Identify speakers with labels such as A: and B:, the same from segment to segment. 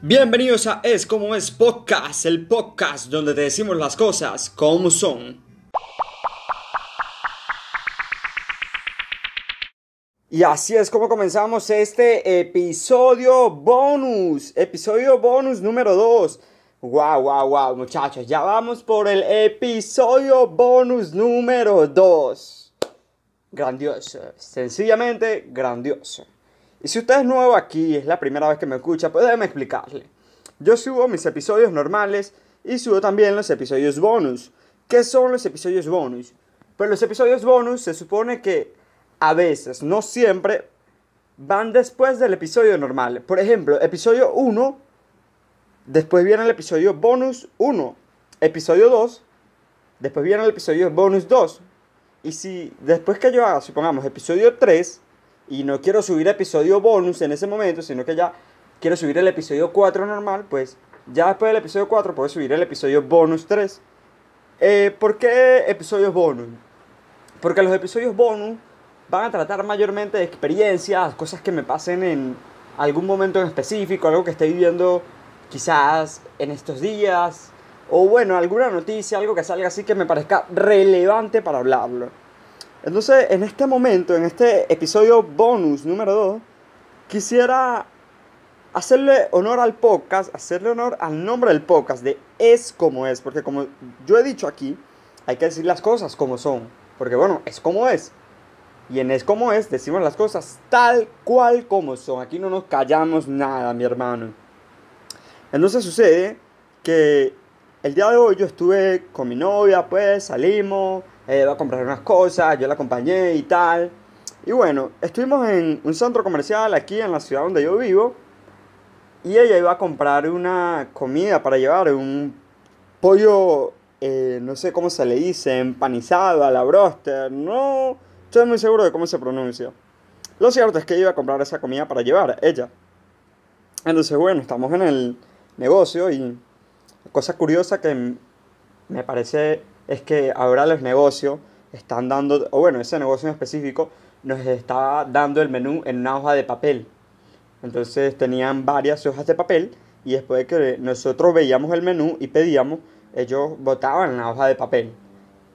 A: Bienvenidos a Es como es podcast, el podcast donde te decimos las cosas como son. Y así es como comenzamos este episodio bonus, episodio bonus número 2. Wow, wow, wow, muchachos, ya vamos por el episodio bonus número 2. Grandioso, sencillamente grandioso. Y si usted es nuevo aquí, es la primera vez que me escucha, pues déjeme explicarle. Yo subo mis episodios normales y subo también los episodios bonus. ¿Qué son los episodios bonus? Pues los episodios bonus se supone que a veces, no siempre, van después del episodio normal. Por ejemplo, episodio 1, después viene el episodio bonus 1. Episodio 2, después viene el episodio bonus 2. Y si después que yo haga, supongamos, episodio 3, y no quiero subir episodio bonus en ese momento, sino que ya quiero subir el episodio 4 normal, pues ya después del episodio 4 puedo subir el episodio bonus 3. Eh, ¿Por qué episodios bonus? Porque los episodios bonus van a tratar mayormente de experiencias, cosas que me pasen en algún momento en específico, algo que esté viviendo quizás en estos días, o bueno, alguna noticia, algo que salga así que me parezca relevante para hablarlo. Entonces, en este momento, en este episodio bonus número 2, quisiera hacerle honor al podcast, hacerle honor al nombre del podcast de Es como es, porque como yo he dicho aquí, hay que decir las cosas como son, porque bueno, es como es. Y en Es como es decimos las cosas tal cual como son, aquí no nos callamos nada, mi hermano. Entonces sucede que el día de hoy yo estuve con mi novia, pues salimos, eh, va a comprar unas cosas, yo la acompañé y tal. Y bueno, estuvimos en un centro comercial aquí en la ciudad donde yo vivo. Y ella iba a comprar una comida para llevar, un pollo, eh, no sé cómo se le dice, empanizado a la broster. No estoy muy seguro de cómo se pronuncia. Lo cierto es que iba a comprar esa comida para llevar, ella. Entonces, bueno, estamos en el negocio y cosa curiosa que me parece es que ahora los negocios están dando, o bueno, ese negocio en específico nos está dando el menú en una hoja de papel. Entonces tenían varias hojas de papel y después de que nosotros veíamos el menú y pedíamos, ellos botaban en la hoja de papel.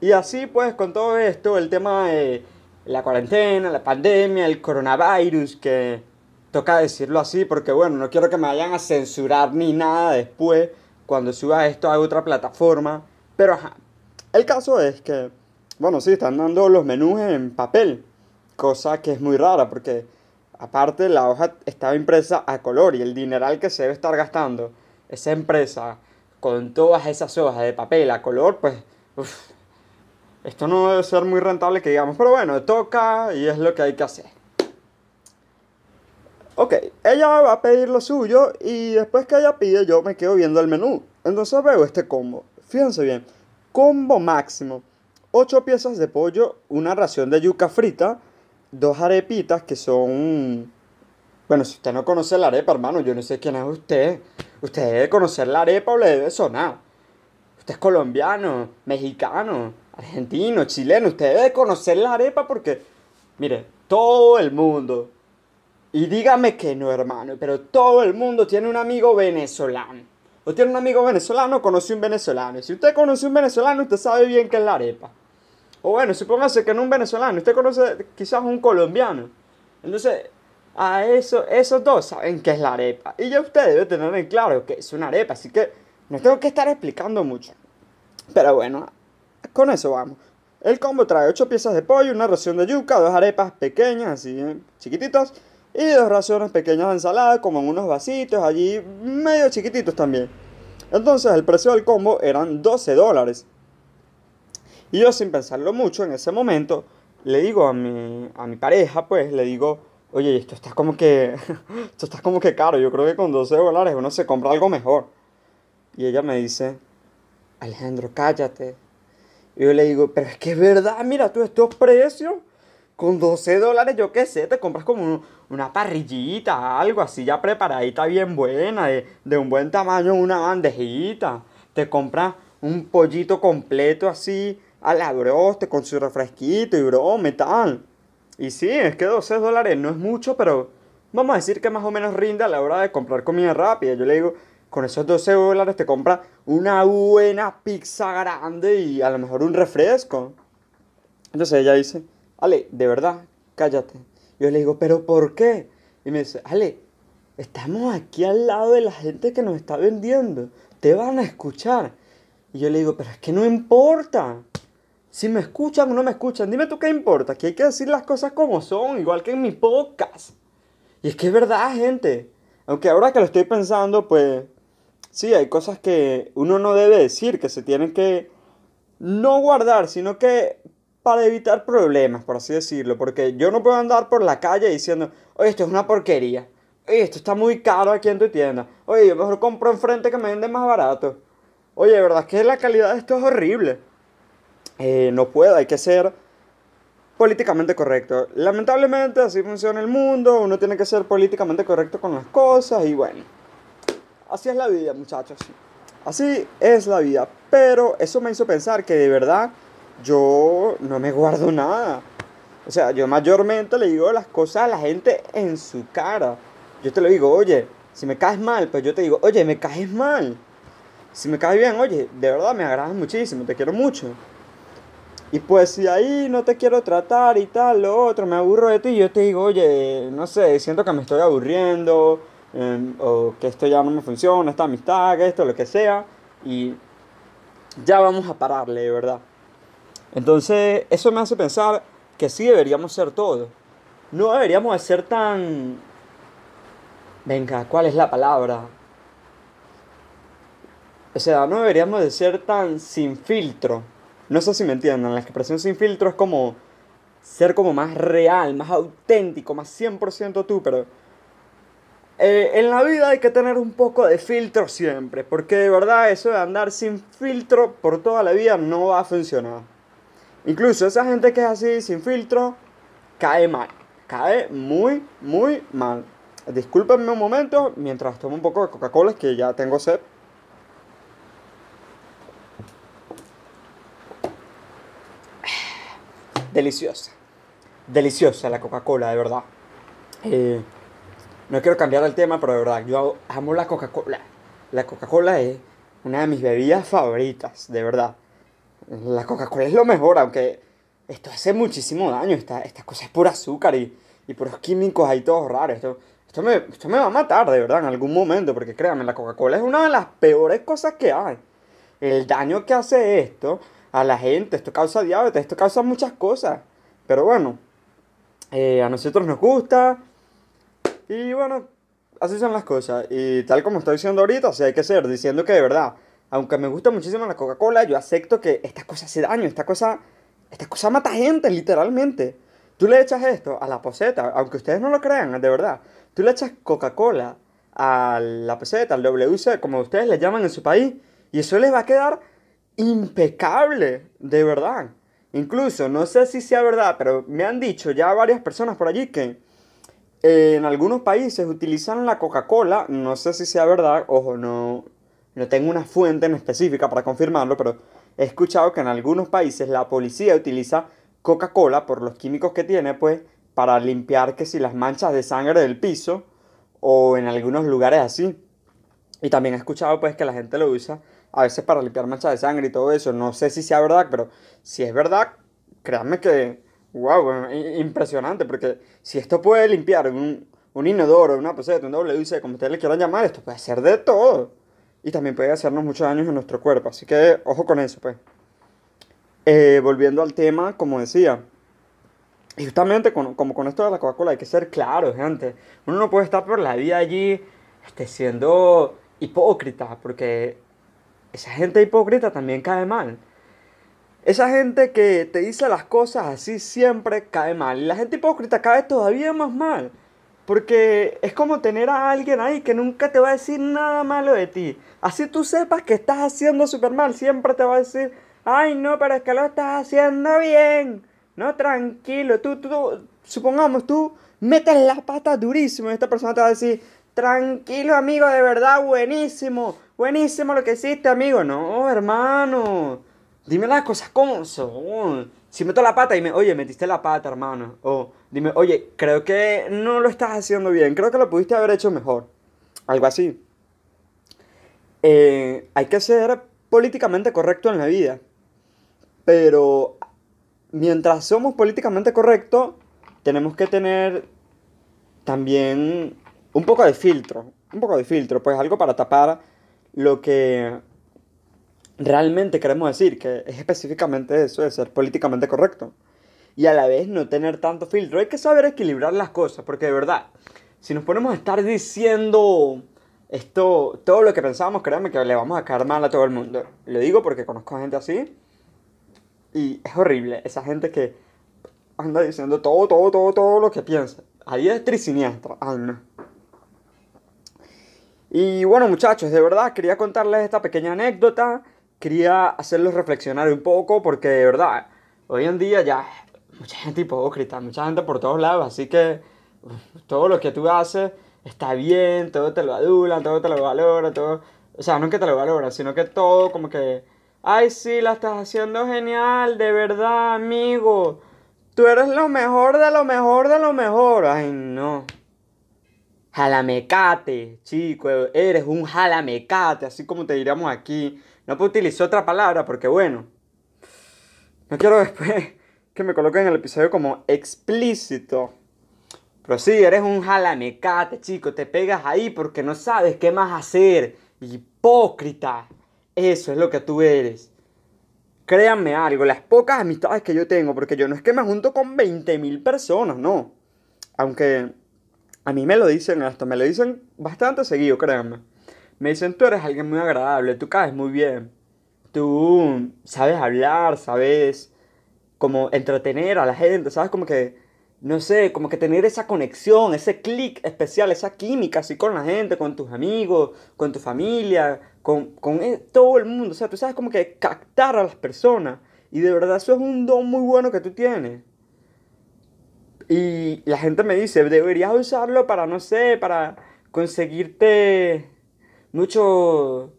A: Y así pues con todo esto, el tema de la cuarentena, la pandemia, el coronavirus, que toca decirlo así porque bueno, no quiero que me vayan a censurar ni nada después cuando suba esto a otra plataforma. Pero el caso es que, bueno, sí, están dando los menús en papel, cosa que es muy rara porque aparte la hoja estaba impresa a color y el dineral que se debe estar gastando esa empresa con todas esas hojas de papel a color, pues, esto no debe ser muy rentable que digamos, pero bueno, toca y es lo que hay que hacer. Ok, ella va a pedir lo suyo y después que ella pide yo me quedo viendo el menú. Entonces veo este combo. Fíjense bien, Combo máximo. 8 piezas de pollo, una ración de yuca frita, dos arepitas que son... Bueno, si usted no conoce la arepa, hermano, yo no sé quién es usted. Usted debe conocer la arepa o le debe sonar. Usted es colombiano, mexicano, argentino, chileno. Usted debe conocer la arepa porque, mire, todo el mundo, y dígame que no, hermano, pero todo el mundo tiene un amigo venezolano o tiene un amigo venezolano, conoce un venezolano. Y si usted conoce un venezolano, usted sabe bien qué es la arepa. O bueno, supóngase que no un venezolano, usted conoce quizás un colombiano. Entonces, a eso, esos dos saben qué es la arepa. Y ya usted debe tener en claro que es una arepa, así que no tengo que estar explicando mucho. Pero bueno, con eso vamos. El combo trae 8 piezas de pollo, una ración de yuca, dos arepas pequeñas, así eh, chiquititas, y dos raciones pequeñas de ensalada, como en unos vasitos allí, medio chiquititos también. Entonces el precio del combo eran 12 dólares. Y yo sin pensarlo mucho en ese momento, le digo a mi, a mi pareja, pues, le digo, oye, esto está como que, esto está como que caro, yo creo que con 12 dólares uno se compra algo mejor. Y ella me dice, Alejandro, cállate. Y yo le digo, pero es que es verdad, mira tú estos precios con 12 dólares, yo qué sé, te compras como una parrillita, algo así ya preparadita, bien buena, de, un buen tamaño, una bandejita. Te compras un pollito completo así a la broste con su refresquito y broma y tal. Y sí, es que 12 dólares no es mucho, pero vamos a decir que más o menos rinde a la hora de comprar comida rápida. Yo le digo, con esos 12 dólares te compra una buena pizza grande y a lo mejor un refresco. Entonces ella dice, Ale, de verdad, cállate. Yo le digo, ¿pero por qué? Y me dice, Ale, estamos aquí al lado de la gente que nos está vendiendo. Te van a escuchar. Y yo le digo, pero es que no importa. Si me escuchan o no me escuchan, dime tú qué importa. Que hay que decir las cosas como son, igual que en mi podcast. Y es que es verdad, gente. Aunque ahora que lo estoy pensando, pues sí, hay cosas que uno no debe decir, que se tienen que no guardar, sino que para evitar problemas, por así decirlo. Porque yo no puedo andar por la calle diciendo, oye, esto es una porquería. Oye, esto está muy caro aquí en tu tienda. Oye, yo mejor compro enfrente que me vende más barato. Oye, de verdad que la calidad de esto es horrible. Eh, no puedo, hay que ser políticamente correcto. Lamentablemente así funciona el mundo, uno tiene que ser políticamente correcto con las cosas y bueno, así es la vida muchachos. Así es la vida, pero eso me hizo pensar que de verdad yo no me guardo nada. O sea, yo mayormente le digo las cosas a la gente en su cara. Yo te lo digo, oye, si me caes mal, pues yo te digo, oye, me caes mal. Si me caes bien, oye, de verdad me agradas muchísimo, te quiero mucho. Y pues si ahí no te quiero tratar y tal, lo otro, me aburro de ti, yo te digo, oye, no sé, siento que me estoy aburriendo, em, o que esto ya no me funciona, esta amistad, que esto, lo que sea, y ya vamos a pararle, de verdad. Entonces, eso me hace pensar que sí deberíamos ser todos. No deberíamos de ser tan... Venga, ¿cuál es la palabra? O sea, no deberíamos de ser tan sin filtro no sé si me entienden, la expresión sin filtro es como ser como más real, más auténtico, más 100% tú, pero eh, en la vida hay que tener un poco de filtro siempre, porque de verdad eso de andar sin filtro por toda la vida no va a funcionar. Incluso esa gente que es así, sin filtro, cae mal, cae muy, muy mal. Discúlpenme un momento mientras tomo un poco de Coca-Cola, que ya tengo sed. deliciosa. Deliciosa la Coca-Cola, de verdad. Eh, no quiero cambiar el tema, pero de verdad, yo amo la Coca-Cola. La Coca-Cola es una de mis bebidas favoritas, de verdad. La Coca-Cola es lo mejor, aunque esto hace muchísimo daño. Esta, esta cosa es pura azúcar y, y puros químicos ahí todos raros. Esto, esto, me, esto me va a matar, de verdad, en algún momento, porque créanme, la Coca-Cola es una de las peores cosas que hay. El daño que hace esto a la gente. Esto causa diabetes, esto causa muchas cosas. Pero bueno, eh, a nosotros nos gusta. Y bueno, así son las cosas. Y tal como estoy diciendo ahorita, sea, hay que ser, diciendo que de verdad, aunque me gusta muchísimo la Coca-Cola, yo acepto que esta cosa hace daño, esta cosa, esta cosa mata gente, literalmente. Tú le echas esto a la poseta, aunque ustedes no lo crean, de verdad. Tú le echas Coca-Cola a la peseta, al WC, como ustedes le llaman en su país, y eso les va a quedar impecable, de verdad. Incluso, no sé si sea verdad, pero me han dicho ya varias personas por allí que eh, en algunos países utilizan la Coca-Cola, no sé si sea verdad, ojo, no, no tengo una fuente en específica para confirmarlo, pero he escuchado que en algunos países la policía utiliza Coca-Cola por los químicos que tiene, pues, para limpiar que si las manchas de sangre del piso o en algunos lugares así. Y también he escuchado pues que la gente lo usa a veces para limpiar manchas de sangre y todo eso. No sé si sea verdad, pero si es verdad, créanme que, wow, impresionante, porque si esto puede limpiar un, inodoro, una poseta, un WC, como ustedes le quieran llamar, esto puede ser de todo. Y también puede hacernos muchos daños en nuestro cuerpo. Así que ojo con eso, pues. Eh, volviendo al tema, como decía, justamente como con esto de la Coca-Cola hay que ser claro, gente. Uno no puede estar por la vida allí este, siendo hipócrita, porque esa gente hipócrita también cae mal. Esa gente que te dice las cosas así siempre cae mal. Y la gente hipócrita cae todavía más mal. Porque es como tener a alguien ahí que nunca te va a decir nada malo de ti. Así tú sepas que estás haciendo súper mal, siempre te va a decir, ay no, pero es que lo estás haciendo bien. No, tranquilo, tú, tú, supongamos, tú metes las patas durísimo y esta persona te va a decir, tranquilo amigo, de verdad, buenísimo Buenísimo lo que hiciste, amigo. No, hermano. Dime las cosas como son. si meto la pata y me, oye, metiste la pata, hermano. O dime, oye, creo que no lo estás haciendo bien, creo que lo pudiste haber hecho mejor. Algo así. Eh, hay que ser políticamente correcto en la vida. Pero mientras somos políticamente correctos, tenemos que tener también un poco de filtro. Un poco de filtro, pues algo para tapar lo que realmente queremos decir, que es específicamente eso de ser políticamente correcto. Y a la vez no tener tanto filtro. Hay que saber equilibrar las cosas, porque de verdad, si nos ponemos a estar diciendo esto, todo lo que pensamos, créanme que le vamos a caer mal a todo el mundo. Lo digo porque conozco a gente así. Y es horrible, esa gente que anda diciendo todo, todo, todo, todo lo que piensa. Ahí es trisiniestra. Ay, no. Y bueno, muchachos, de verdad quería contarles esta pequeña anécdota. Quería hacerlos reflexionar un poco porque de verdad, hoy en día ya mucha gente hipócrita, mucha gente por todos lados. Así que todo lo que tú haces está bien, todo te lo adulan, todo te lo valoran, todo... O sea, no que te lo valoran, sino que todo como que... Ay, sí, la estás haciendo genial, de verdad, amigo. Tú eres lo mejor de lo mejor de lo mejor. Ay, no. Jalamecate, chico, eres un jalamecate, así como te diríamos aquí. No puedo utilizar otra palabra porque, bueno, no quiero después que me coloquen en el episodio como explícito. Pero sí, eres un jalamecate, chico. Te pegas ahí porque no sabes qué más hacer. Hipócrita. Eso es lo que tú eres. Créanme algo, las pocas amistades que yo tengo, porque yo no es que me junto con 20.000 personas, no. Aunque a mí me lo dicen esto, me lo dicen bastante seguido, créanme. Me dicen, tú eres alguien muy agradable, tú caes muy bien. Tú sabes hablar, sabes como entretener a la gente, sabes como que no sé, como que tener esa conexión, ese clic especial, esa química así con la gente, con tus amigos, con tu familia, con, con e, todo el mundo. O sea, tú sabes como que captar a las personas. Y de verdad eso es un don muy bueno que tú tienes. Y la gente me dice, deberías usarlo para, no sé, para conseguirte muchos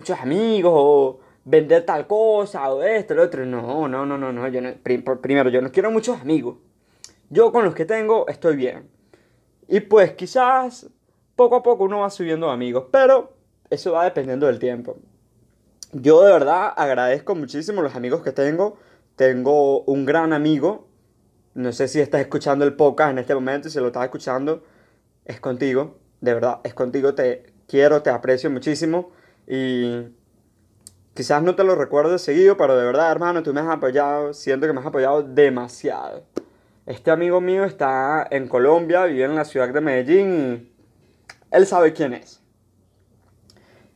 A: muchos amigos o vender tal cosa o esto, lo otro. No, no, no, no, no. Yo no, primero, yo no quiero muchos amigos. Yo con los que tengo estoy bien. Y pues quizás poco a poco uno va subiendo amigos, pero eso va dependiendo del tiempo. Yo de verdad agradezco muchísimo los amigos que tengo. Tengo un gran amigo. No sé si estás escuchando el podcast en este momento si lo estás escuchando, es contigo. De verdad, es contigo. Te quiero, te aprecio muchísimo. Y quizás no te lo recuerdo seguido, pero de verdad, hermano, tú me has apoyado. Siento que me has apoyado demasiado. Este amigo mío está en Colombia, vive en la ciudad de Medellín y él sabe quién es.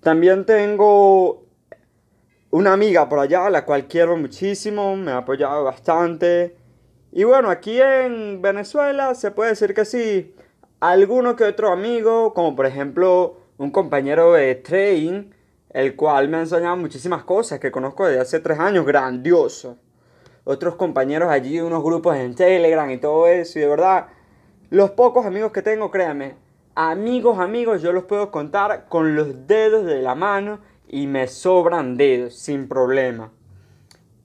A: También tengo una amiga por allá, la cual quiero muchísimo, me ha apoyado bastante. Y bueno, aquí en Venezuela se puede decir que sí, alguno que otro amigo, como por ejemplo un compañero de trading, el cual me ha enseñado muchísimas cosas que conozco desde hace tres años, grandioso otros compañeros allí, unos grupos en Telegram y todo eso. Y de verdad, los pocos amigos que tengo, créanme, amigos, amigos, yo los puedo contar con los dedos de la mano y me sobran dedos, sin problema.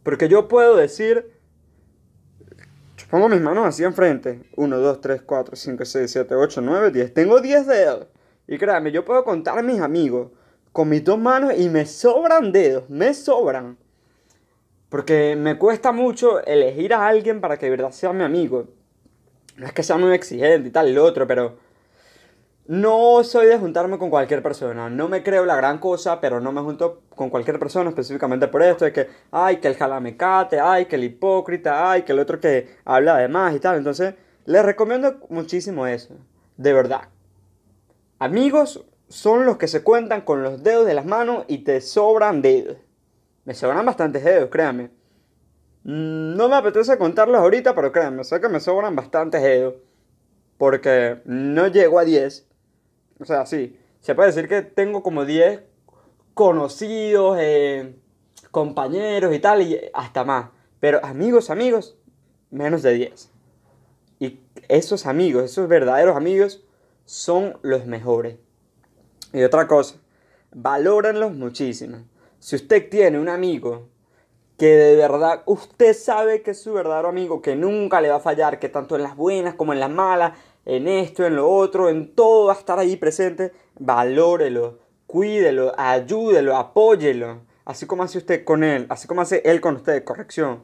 A: Porque yo puedo decir, pongo mis manos así enfrente, 1, 2, 3, 4, 5, 6, 7, 8, 9, 10, tengo 10 dedos. Y créanme, yo puedo contar a mis amigos con mis dos manos y me sobran dedos, me sobran. Porque me cuesta mucho elegir a alguien para que de verdad sea mi amigo. No es que sea muy exigente y tal lo otro, pero no soy de juntarme con cualquier persona. No me creo la gran cosa, pero no me junto con cualquier persona específicamente por esto. De que, ay, que el jalamecate, ay, que el hipócrita, ay, que el otro que habla de más y tal. Entonces, les recomiendo muchísimo eso. De verdad. Amigos son los que se cuentan con los dedos de las manos y te sobran dedos. Me sobran bastantes dedos, créanme. No me apetece contarlos ahorita, pero créanme, sé que me sobran bastantes dedos. Porque no llego a 10. O sea, sí, se puede decir que tengo como 10 conocidos, eh, compañeros y tal, y hasta más. Pero amigos, amigos, menos de 10. Y esos amigos, esos verdaderos amigos, son los mejores. Y otra cosa, valórenlos muchísimo. Si usted tiene un amigo que de verdad usted sabe que es su verdadero amigo, que nunca le va a fallar, que tanto en las buenas como en las malas, en esto, en lo otro, en todo va a estar ahí presente, valórelo, cuídelo, ayúdelo, apóyelo, así como hace usted con él, así como hace él con usted, corrección.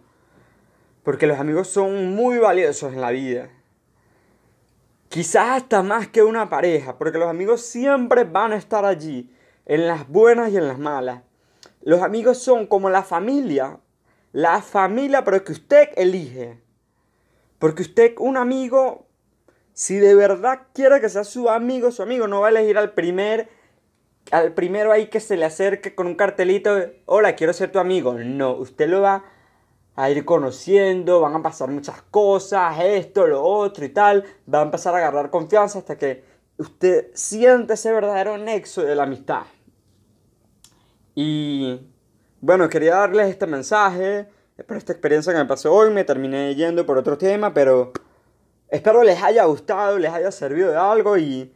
A: Porque los amigos son muy valiosos en la vida. Quizás hasta más que una pareja, porque los amigos siempre van a estar allí, en las buenas y en las malas. Los amigos son como la familia, la familia, pero que usted elige. Porque usted, un amigo, si de verdad quiere que sea su amigo, su amigo no va a elegir al primer, al primero ahí que se le acerque con un cartelito, hola, quiero ser tu amigo. No, usted lo va a ir conociendo, van a pasar muchas cosas, esto, lo otro y tal. Va a empezar a agarrar confianza hasta que usted siente ese verdadero nexo de la amistad. Y bueno, quería darles este mensaje, por esta experiencia que me pasó hoy, me terminé yendo por otro tema, pero espero les haya gustado, les haya servido de algo y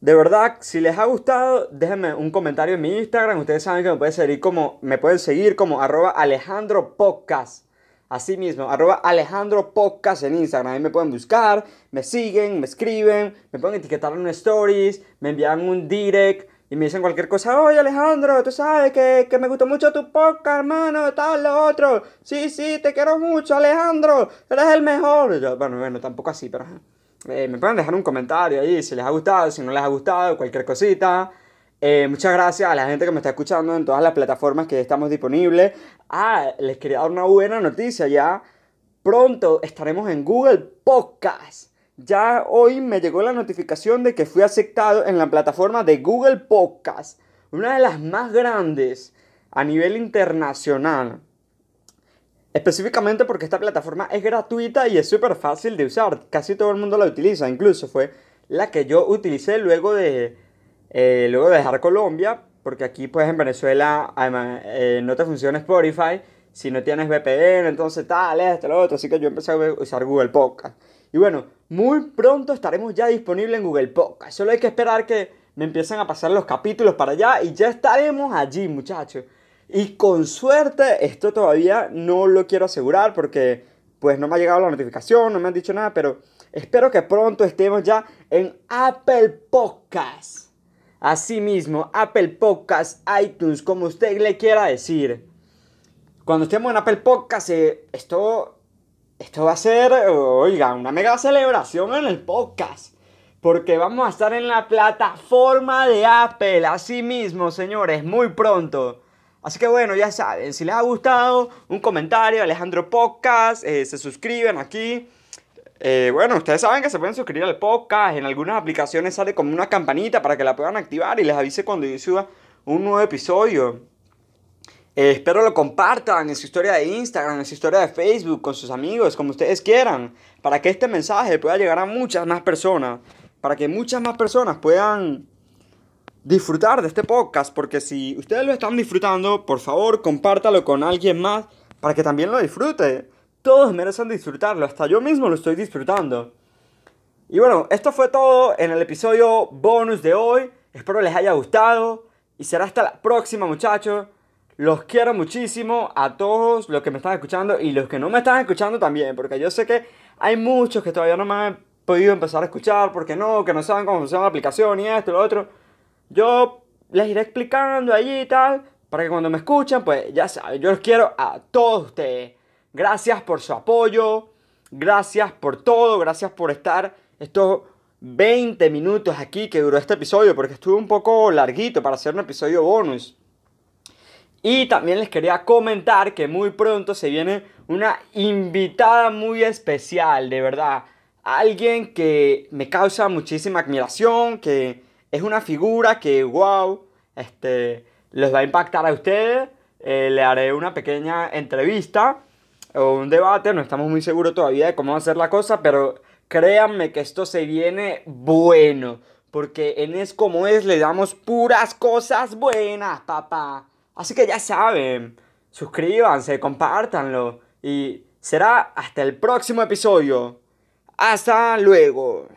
A: de verdad, si les ha gustado, déjenme un comentario en mi Instagram, ustedes saben que me pueden seguir como, me pueden seguir como arroba Alejandro Podcast. Así mismo, arroba Alejandro Podcast en Instagram. Ahí me pueden buscar, me siguen, me escriben, me pueden etiquetar en stories, me envían un direct y me dicen cualquier cosa, oye Alejandro, tú sabes que, que me gustó mucho tu podcast, hermano, tal, lo otro. Sí, sí, te quiero mucho, Alejandro, eres el mejor. Bueno, bueno, tampoco así, pero... Eh, me pueden dejar un comentario ahí si les ha gustado, si no les ha gustado, cualquier cosita. Eh, muchas gracias a la gente que me está escuchando en todas las plataformas que estamos disponibles. Ah, les quería dar una buena noticia ya. Pronto estaremos en Google Podcast. Ya hoy me llegó la notificación de que fui aceptado en la plataforma de Google Podcast, una de las más grandes a nivel internacional. Específicamente porque esta plataforma es gratuita y es súper fácil de usar. Casi todo el mundo la utiliza. Incluso fue la que yo utilicé luego de, eh, luego de dejar Colombia. Porque aquí pues en Venezuela eh, no te funciona Spotify. Si no tienes VPN, entonces tal, esto, lo otro. Así que yo empecé a usar Google Podcast. Y bueno, muy pronto estaremos ya disponibles en Google Podcast. Solo hay que esperar que me empiecen a pasar los capítulos para allá y ya estaremos allí, muchachos. Y con suerte, esto todavía no lo quiero asegurar porque pues no me ha llegado la notificación, no me han dicho nada, pero espero que pronto estemos ya en Apple Podcast. Asimismo, Apple Podcast, iTunes, como usted le quiera decir. Cuando estemos en Apple Podcast, eh, esto esto va a ser, oiga, una mega celebración en el podcast. Porque vamos a estar en la plataforma de Apple, así mismo, señores, muy pronto. Así que bueno, ya saben, si les ha gustado, un comentario, Alejandro Podcast, eh, se suscriben aquí. Eh, bueno, ustedes saben que se pueden suscribir al podcast. En algunas aplicaciones sale como una campanita para que la puedan activar y les avise cuando yo suba un nuevo episodio. Eh, espero lo compartan en su historia de Instagram, en su historia de Facebook, con sus amigos, como ustedes quieran, para que este mensaje pueda llegar a muchas más personas, para que muchas más personas puedan disfrutar de este podcast, porque si ustedes lo están disfrutando, por favor, compártalo con alguien más para que también lo disfrute. Todos merecen disfrutarlo, hasta yo mismo lo estoy disfrutando. Y bueno, esto fue todo en el episodio bonus de hoy. Espero les haya gustado y será hasta la próxima, muchachos. Los quiero muchísimo a todos los que me están escuchando y los que no me están escuchando también, porque yo sé que hay muchos que todavía no me han podido empezar a escuchar, porque no, que no saben cómo funciona la aplicación y esto y lo otro. Yo les iré explicando allí y tal, para que cuando me escuchen, pues ya saben, yo los quiero a todos ustedes. Gracias por su apoyo, gracias por todo, gracias por estar estos 20 minutos aquí que duró este episodio, porque estuvo un poco larguito para hacer un episodio bonus. Y también les quería comentar que muy pronto se viene una invitada muy especial, de verdad. Alguien que me causa muchísima admiración, que es una figura que, wow, este, les va a impactar a ustedes. Eh, le haré una pequeña entrevista o un debate, no estamos muy seguros todavía de cómo va a ser la cosa, pero créanme que esto se viene bueno, porque en Es Como Es le damos puras cosas buenas, papá. Así que ya saben, suscríbanse, compártanlo y será hasta el próximo episodio. Hasta luego.